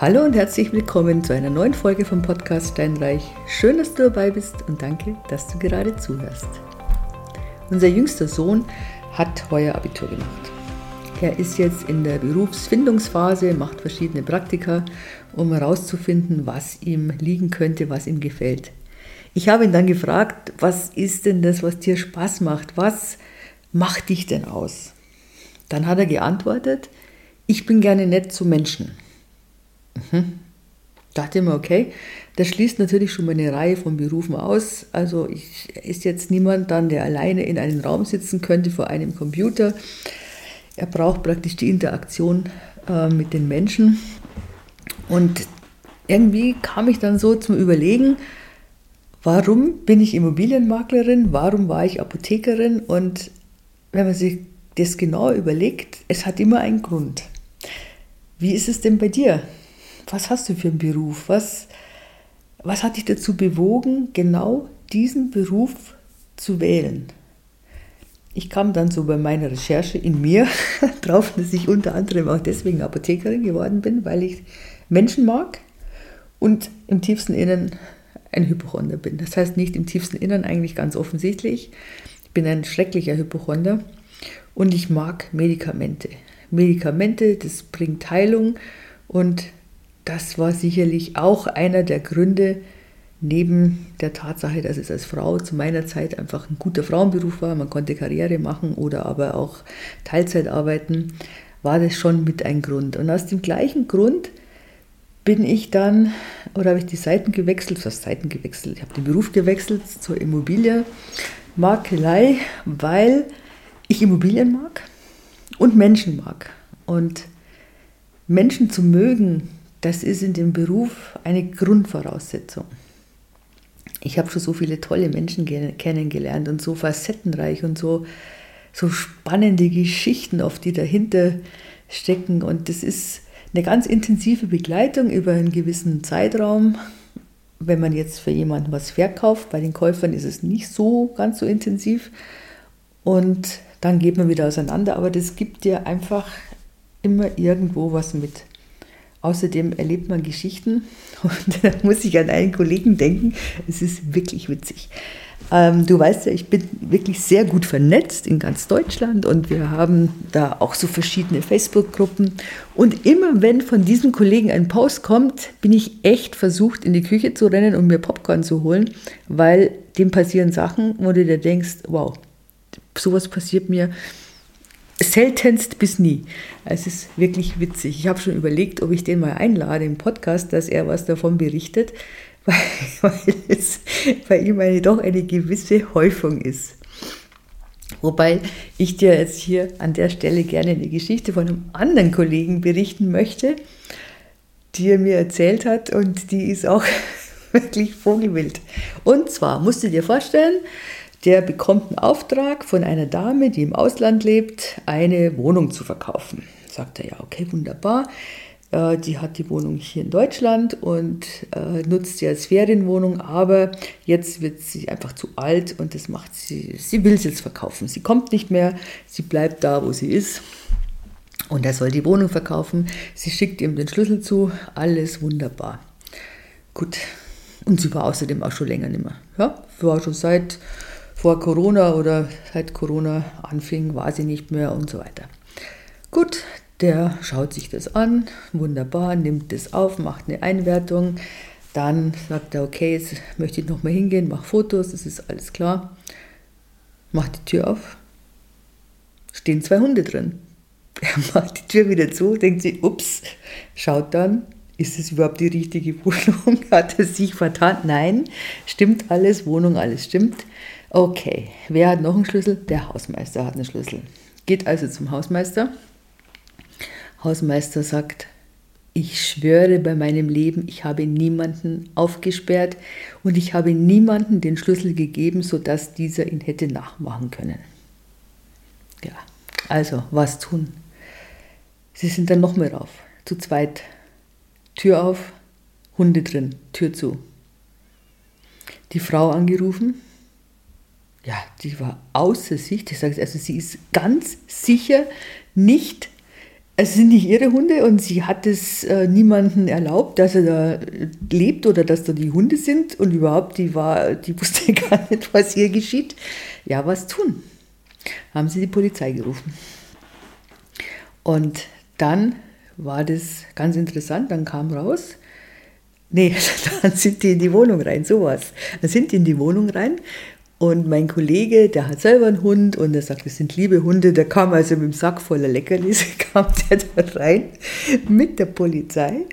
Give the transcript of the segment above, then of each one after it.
Hallo und herzlich willkommen zu einer neuen Folge vom Podcast Steinreich. Schön, dass du dabei bist und danke, dass du gerade zuhörst. Unser jüngster Sohn hat heuer Abitur gemacht. Er ist jetzt in der Berufsfindungsphase, macht verschiedene Praktika, um herauszufinden, was ihm liegen könnte, was ihm gefällt. Ich habe ihn dann gefragt, was ist denn das, was dir Spaß macht? Was macht dich denn aus? Dann hat er geantwortet, ich bin gerne nett zu Menschen. Mhm. Dachte mir, okay, das schließt natürlich schon mal eine Reihe von Berufen aus. Also ich, ist jetzt niemand dann, der alleine in einem Raum sitzen könnte vor einem Computer. Er braucht praktisch die Interaktion äh, mit den Menschen. Und irgendwie kam ich dann so zum Überlegen, warum bin ich Immobilienmaklerin, warum war ich Apothekerin und wenn man sich das genau überlegt, es hat immer einen Grund. Wie ist es denn bei dir? Was hast du für einen Beruf? Was, was hat dich dazu bewogen, genau diesen Beruf zu wählen? Ich kam dann so bei meiner Recherche in mir drauf, dass ich unter anderem auch deswegen Apothekerin geworden bin, weil ich Menschen mag und im tiefsten Innern ein Hypochonder bin. Das heißt nicht im tiefsten Innern eigentlich ganz offensichtlich. Ich bin ein schrecklicher Hypochonder und ich mag Medikamente. Medikamente, das bringt Heilung und das war sicherlich auch einer der Gründe, neben der Tatsache, dass es als Frau zu meiner Zeit einfach ein guter Frauenberuf war, man konnte Karriere machen oder aber auch Teilzeit arbeiten, war das schon mit ein Grund. Und aus dem gleichen Grund bin ich dann, oder habe ich die Seiten gewechselt, was Seiten gewechselt, ich habe den Beruf gewechselt zur Immobilienmakelei, weil ich Immobilien mag und Menschen mag. Und Menschen zu mögen, das ist in dem Beruf eine Grundvoraussetzung. Ich habe schon so viele tolle Menschen kennengelernt und so facettenreich und so, so spannende Geschichten, auf die dahinter stecken. Und das ist eine ganz intensive Begleitung über einen gewissen Zeitraum. Wenn man jetzt für jemanden was verkauft, bei den Käufern ist es nicht so ganz so intensiv. Und dann geht man wieder auseinander. Aber das gibt dir einfach immer irgendwo was mit. Außerdem erlebt man Geschichten und da muss ich an einen Kollegen denken. Es ist wirklich witzig. Ähm, du weißt ja, ich bin wirklich sehr gut vernetzt in ganz Deutschland und wir haben da auch so verschiedene Facebook-Gruppen. Und immer wenn von diesem Kollegen ein Post kommt, bin ich echt versucht, in die Küche zu rennen und mir Popcorn zu holen, weil dem passieren Sachen, wo du dir denkst, wow, sowas passiert mir seltenst bis nie. Es ist wirklich witzig. Ich habe schon überlegt, ob ich den mal einlade im Podcast, dass er was davon berichtet, weil, es bei ihm eine, doch eine gewisse Häufung ist. Wobei ich dir jetzt hier an der Stelle gerne eine Geschichte von einem anderen Kollegen berichten möchte, die er mir erzählt hat und die ist auch wirklich vogelwild. Und zwar musst du dir vorstellen, der bekommt einen Auftrag von einer Dame, die im Ausland lebt, eine Wohnung zu verkaufen. Sagt er, ja, okay, wunderbar. Äh, die hat die Wohnung hier in Deutschland und äh, nutzt sie als Ferienwohnung, aber jetzt wird sie einfach zu alt und das macht sie, sie will es jetzt verkaufen. Sie kommt nicht mehr, sie bleibt da, wo sie ist. Und er soll die Wohnung verkaufen. Sie schickt ihm den Schlüssel zu, alles wunderbar. Gut. Und sie war außerdem auch schon länger nicht mehr. Ja, war schon seit vor Corona oder seit Corona anfing, war sie nicht mehr und so weiter. Gut, der schaut sich das an, wunderbar, nimmt das auf, macht eine Einwertung. Dann sagt er, okay, jetzt möchte ich nochmal hingehen, mache Fotos, das ist alles klar. Macht die Tür auf, stehen zwei Hunde drin. Er macht die Tür wieder zu, denkt sich, ups, schaut dann, ist es überhaupt die richtige Wohnung? Hat er sich vertan? Nein, stimmt alles, Wohnung, alles stimmt. Okay, wer hat noch einen Schlüssel? Der Hausmeister hat einen Schlüssel. Geht also zum Hausmeister. Hausmeister sagt, ich schwöre bei meinem Leben, ich habe niemanden aufgesperrt und ich habe niemanden den Schlüssel gegeben, sodass dieser ihn hätte nachmachen können. Ja, also was tun? Sie sind dann noch mehr rauf. Zu zweit. Tür auf, Hunde drin, Tür zu. Die Frau angerufen, ja, die war außer sich. Ich sage also, sie ist ganz sicher nicht es sind nicht ihre Hunde und sie hat es äh, niemandem erlaubt, dass er da lebt oder dass da die Hunde sind und überhaupt, die war, die wusste gar nicht, was hier geschieht. Ja, was tun? Haben sie die Polizei gerufen. Und dann war das ganz interessant, dann kam raus, nee, dann sind die in die Wohnung rein, sowas. Dann sind die in die Wohnung rein und mein Kollege, der hat selber einen Hund und er sagt, das sind liebe Hunde. Der kam also mit dem Sack voller Leckerlis, kam der da rein mit der Polizei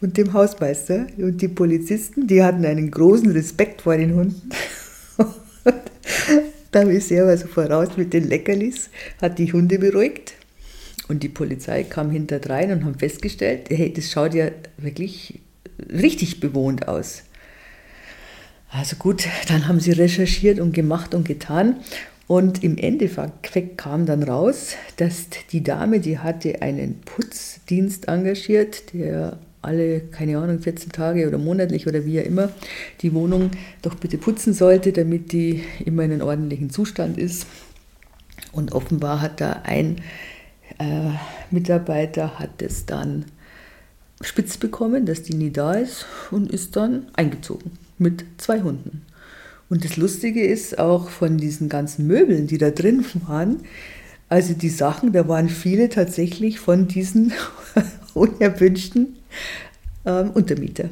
und dem Hausmeister. Und die Polizisten, die hatten einen großen Respekt vor den Hunden. da ist er also voraus mit den Leckerlis, hat die Hunde beruhigt. Und die Polizei kam hinterdrein und haben festgestellt, hey, das schaut ja wirklich richtig bewohnt aus. Also gut, dann haben sie recherchiert und gemacht und getan. Und im Endeffekt kam dann raus, dass die Dame, die hatte einen Putzdienst engagiert, der alle, keine Ahnung, 14 Tage oder monatlich oder wie auch immer, die Wohnung doch bitte putzen sollte, damit die immer in einem ordentlichen Zustand ist. Und offenbar hat da ein äh, Mitarbeiter hat es dann spitz bekommen, dass die nie da ist und ist dann eingezogen mit zwei Hunden. Und das Lustige ist auch von diesen ganzen Möbeln, die da drin waren, also die Sachen, da waren viele tatsächlich von diesen unerwünschten ähm, Untermieter.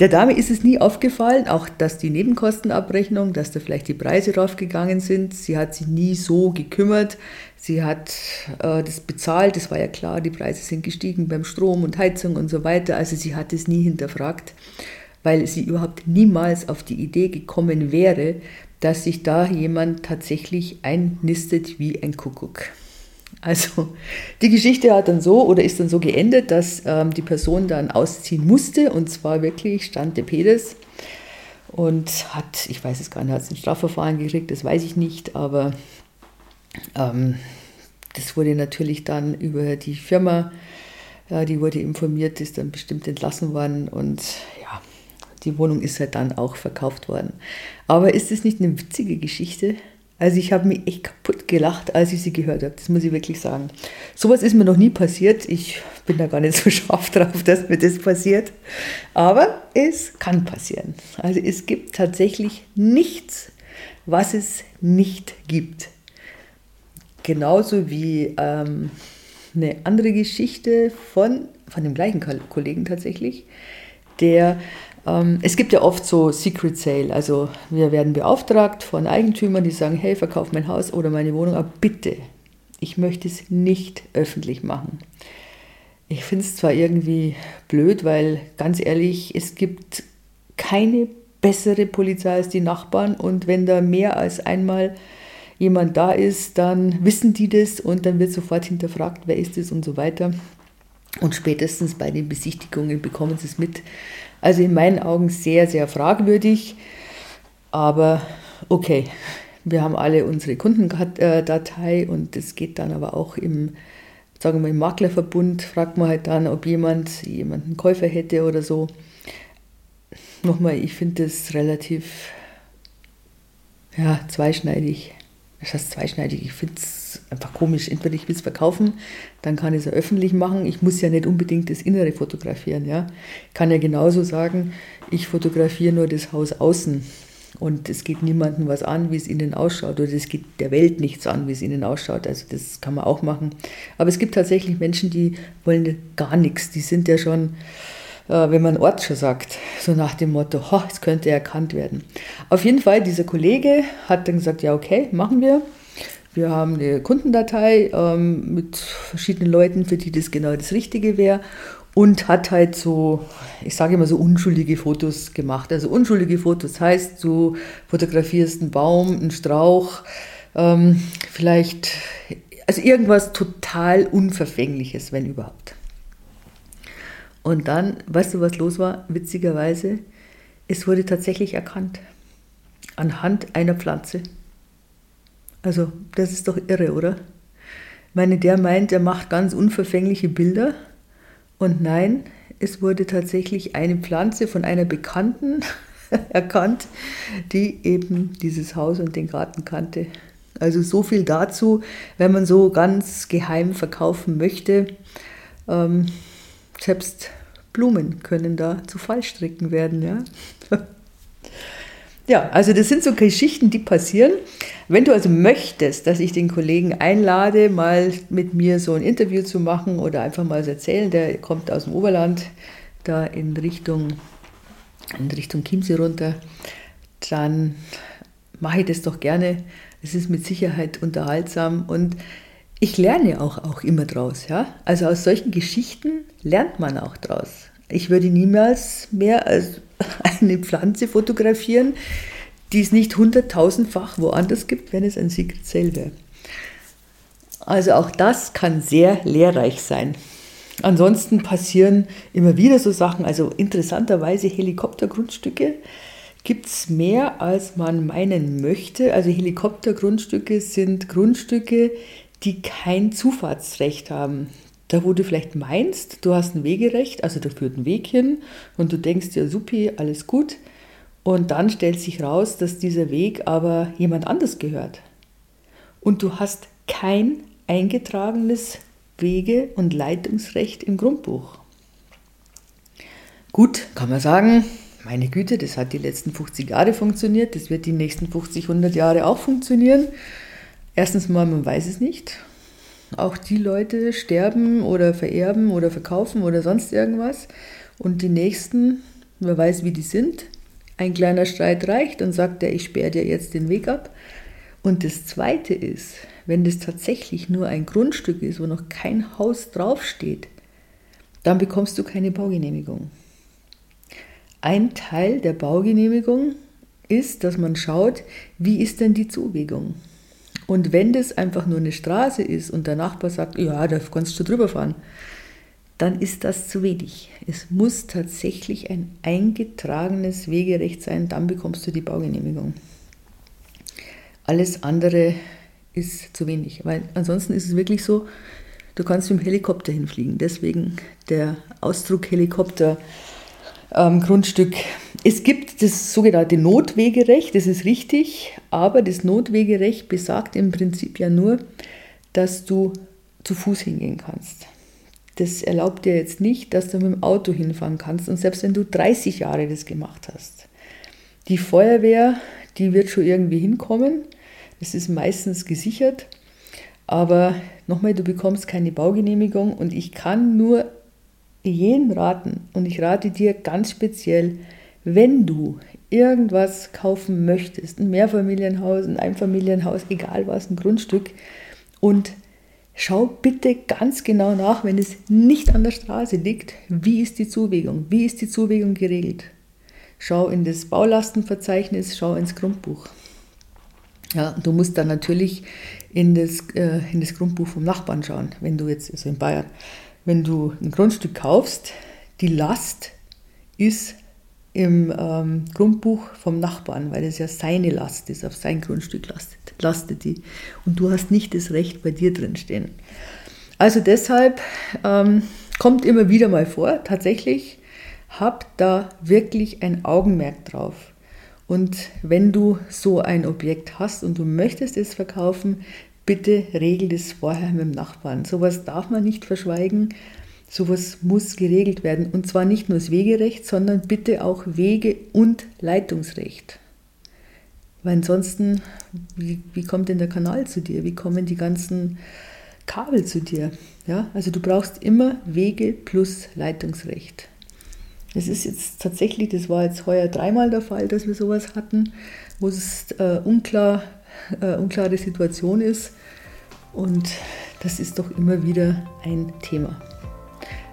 Der Dame ist es nie aufgefallen, auch dass die Nebenkostenabrechnung, dass da vielleicht die Preise raufgegangen sind. Sie hat sich nie so gekümmert. Sie hat äh, das bezahlt, das war ja klar, die Preise sind gestiegen beim Strom und Heizung und so weiter. Also sie hat es nie hinterfragt weil sie überhaupt niemals auf die Idee gekommen wäre, dass sich da jemand tatsächlich einnistet wie ein Kuckuck. Also die Geschichte hat dann so oder ist dann so geendet, dass ähm, die Person dann ausziehen musste und zwar wirklich stand der Pedes und hat, ich weiß es gar nicht, hat es ein Strafverfahren gekriegt, das weiß ich nicht, aber ähm, das wurde natürlich dann über die Firma, ja, die wurde informiert, ist dann bestimmt entlassen worden und ja, die Wohnung ist halt dann auch verkauft worden. Aber ist das nicht eine witzige Geschichte? Also ich habe mich echt kaputt gelacht, als ich sie gehört habe. Das muss ich wirklich sagen. Sowas ist mir noch nie passiert. Ich bin da gar nicht so scharf drauf, dass mir das passiert. Aber es kann passieren. Also es gibt tatsächlich nichts, was es nicht gibt. Genauso wie ähm, eine andere Geschichte von, von dem gleichen Kollegen tatsächlich, der es gibt ja oft so Secret Sale, also wir werden beauftragt von Eigentümern, die sagen, hey, verkauf mein Haus oder meine Wohnung, aber bitte, ich möchte es nicht öffentlich machen. Ich finde es zwar irgendwie blöd, weil ganz ehrlich, es gibt keine bessere Polizei als die Nachbarn und wenn da mehr als einmal jemand da ist, dann wissen die das und dann wird sofort hinterfragt, wer ist es und so weiter. Und spätestens bei den Besichtigungen bekommen sie es mit. Also in meinen Augen sehr, sehr fragwürdig. Aber okay, wir haben alle unsere Kundendatei und das geht dann aber auch im, sagen wir, im Maklerverbund. Fragt man halt dann, ob jemand jemanden Käufer hätte oder so. Nochmal, ich finde das relativ ja, zweischneidig. Das heißt zweischneidig. Ich finde es einfach komisch. Entweder ich will es verkaufen, dann kann ich es ja öffentlich machen. Ich muss ja nicht unbedingt das Innere fotografieren. Ja? Ich kann ja genauso sagen, ich fotografiere nur das Haus außen. Und es geht niemandem was an, wie es innen ausschaut. Oder es geht der Welt nichts an, wie es innen ausschaut. Also das kann man auch machen. Aber es gibt tatsächlich Menschen, die wollen gar nichts. Die sind ja schon wenn man Ort schon sagt, so nach dem Motto, es könnte erkannt werden. Auf jeden Fall, dieser Kollege hat dann gesagt, ja okay, machen wir. Wir haben eine Kundendatei ähm, mit verschiedenen Leuten, für die das genau das Richtige wäre und hat halt so, ich sage immer so unschuldige Fotos gemacht. Also unschuldige Fotos heißt, du fotografierst einen Baum, einen Strauch, ähm, vielleicht, also irgendwas total Unverfängliches, wenn überhaupt. Und dann, weißt du, was los war? Witzigerweise, es wurde tatsächlich erkannt. Anhand einer Pflanze. Also, das ist doch irre, oder? Ich meine, der meint, er macht ganz unverfängliche Bilder. Und nein, es wurde tatsächlich eine Pflanze von einer Bekannten erkannt, die eben dieses Haus und den Garten kannte. Also so viel dazu, wenn man so ganz geheim verkaufen möchte. Ähm, selbst Blumen können da zu Fallstricken werden, ja. Ja, also das sind so Geschichten, die passieren. Wenn du also möchtest, dass ich den Kollegen einlade, mal mit mir so ein Interview zu machen oder einfach mal so erzählen, der kommt aus dem Oberland, da in Richtung, in Richtung Chiemsee runter, dann mache ich das doch gerne. Es ist mit Sicherheit unterhaltsam und ich lerne auch, auch immer draus. Ja? Also aus solchen Geschichten lernt man auch draus. Ich würde niemals mehr als eine Pflanze fotografieren, die es nicht hunderttausendfach woanders gibt, wenn es ein Secret Cell wäre. Also auch das kann sehr lehrreich sein. Ansonsten passieren immer wieder so Sachen, also interessanterweise Helikoptergrundstücke gibt es mehr, als man meinen möchte. Also Helikoptergrundstücke sind Grundstücke, die kein Zufahrtsrecht haben. Da, wo du vielleicht meinst, du hast ein Wegerecht, also da führt ein Weg hin und du denkst dir, supi, alles gut. Und dann stellt sich raus, dass dieser Weg aber jemand anders gehört. Und du hast kein eingetragenes Wege- und Leitungsrecht im Grundbuch. Gut, kann man sagen, meine Güte, das hat die letzten 50 Jahre funktioniert, das wird die nächsten 50, 100 Jahre auch funktionieren. Erstens mal, man weiß es nicht. Auch die Leute sterben oder vererben oder verkaufen oder sonst irgendwas. Und die nächsten, wer weiß, wie die sind. Ein kleiner Streit reicht und sagt er, ich sperre dir jetzt den Weg ab. Und das Zweite ist, wenn das tatsächlich nur ein Grundstück ist, wo noch kein Haus draufsteht, dann bekommst du keine Baugenehmigung. Ein Teil der Baugenehmigung ist, dass man schaut, wie ist denn die Zuwegung. Und wenn das einfach nur eine Straße ist und der Nachbar sagt, ja, da kannst du drüber fahren, dann ist das zu wenig. Es muss tatsächlich ein eingetragenes Wegerecht sein, dann bekommst du die Baugenehmigung. Alles andere ist zu wenig, weil ansonsten ist es wirklich so, du kannst mit dem Helikopter hinfliegen. Deswegen der Ausdruck Helikopter ähm, Grundstück. Es gibt das sogenannte Notwegerecht, das ist richtig, aber das Notwegerecht besagt im Prinzip ja nur, dass du zu Fuß hingehen kannst. Das erlaubt dir jetzt nicht, dass du mit dem Auto hinfahren kannst und selbst wenn du 30 Jahre das gemacht hast. Die Feuerwehr, die wird schon irgendwie hinkommen, das ist meistens gesichert, aber nochmal, du bekommst keine Baugenehmigung und ich kann nur jeden raten, und ich rate dir ganz speziell, wenn du irgendwas kaufen möchtest, ein Mehrfamilienhaus, ein Einfamilienhaus, egal was, ein Grundstück, und schau bitte ganz genau nach, wenn es nicht an der Straße liegt, wie ist die Zuwegung, wie ist die Zuwegung geregelt. Schau in das Baulastenverzeichnis, schau ins Grundbuch. Ja, du musst dann natürlich in das, äh, in das Grundbuch vom Nachbarn schauen, wenn du jetzt, also in Bayern, wenn du ein Grundstück kaufst, die Last ist im ähm, Grundbuch vom Nachbarn, weil es ja seine Last ist, auf sein Grundstück lastet, lastet die. Und du hast nicht das Recht bei dir drin stehen. Also deshalb ähm, kommt immer wieder mal vor, tatsächlich, hab da wirklich ein Augenmerk drauf. Und wenn du so ein Objekt hast und du möchtest es verkaufen, bitte regel das vorher mit dem Nachbarn. Sowas darf man nicht verschweigen. Sowas muss geregelt werden. Und zwar nicht nur das Wegerecht, sondern bitte auch Wege- und Leitungsrecht. Weil ansonsten, wie, wie kommt denn der Kanal zu dir? Wie kommen die ganzen Kabel zu dir? Ja, also du brauchst immer Wege plus Leitungsrecht. Das ist jetzt tatsächlich, das war jetzt heuer dreimal der Fall, dass wir sowas hatten, wo es äh, unklar äh, unklare Situation ist. Und das ist doch immer wieder ein Thema.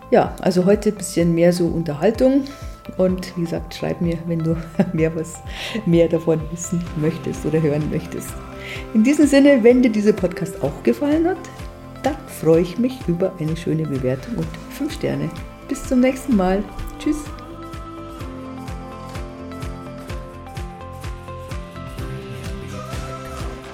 Ja, also heute ein bisschen mehr so Unterhaltung. Und wie gesagt, schreib mir, wenn du mehr, was, mehr davon wissen möchtest oder hören möchtest. In diesem Sinne, wenn dir dieser Podcast auch gefallen hat, dann freue ich mich über eine schöne Bewertung und 5 Sterne. Bis zum nächsten Mal. Tschüss.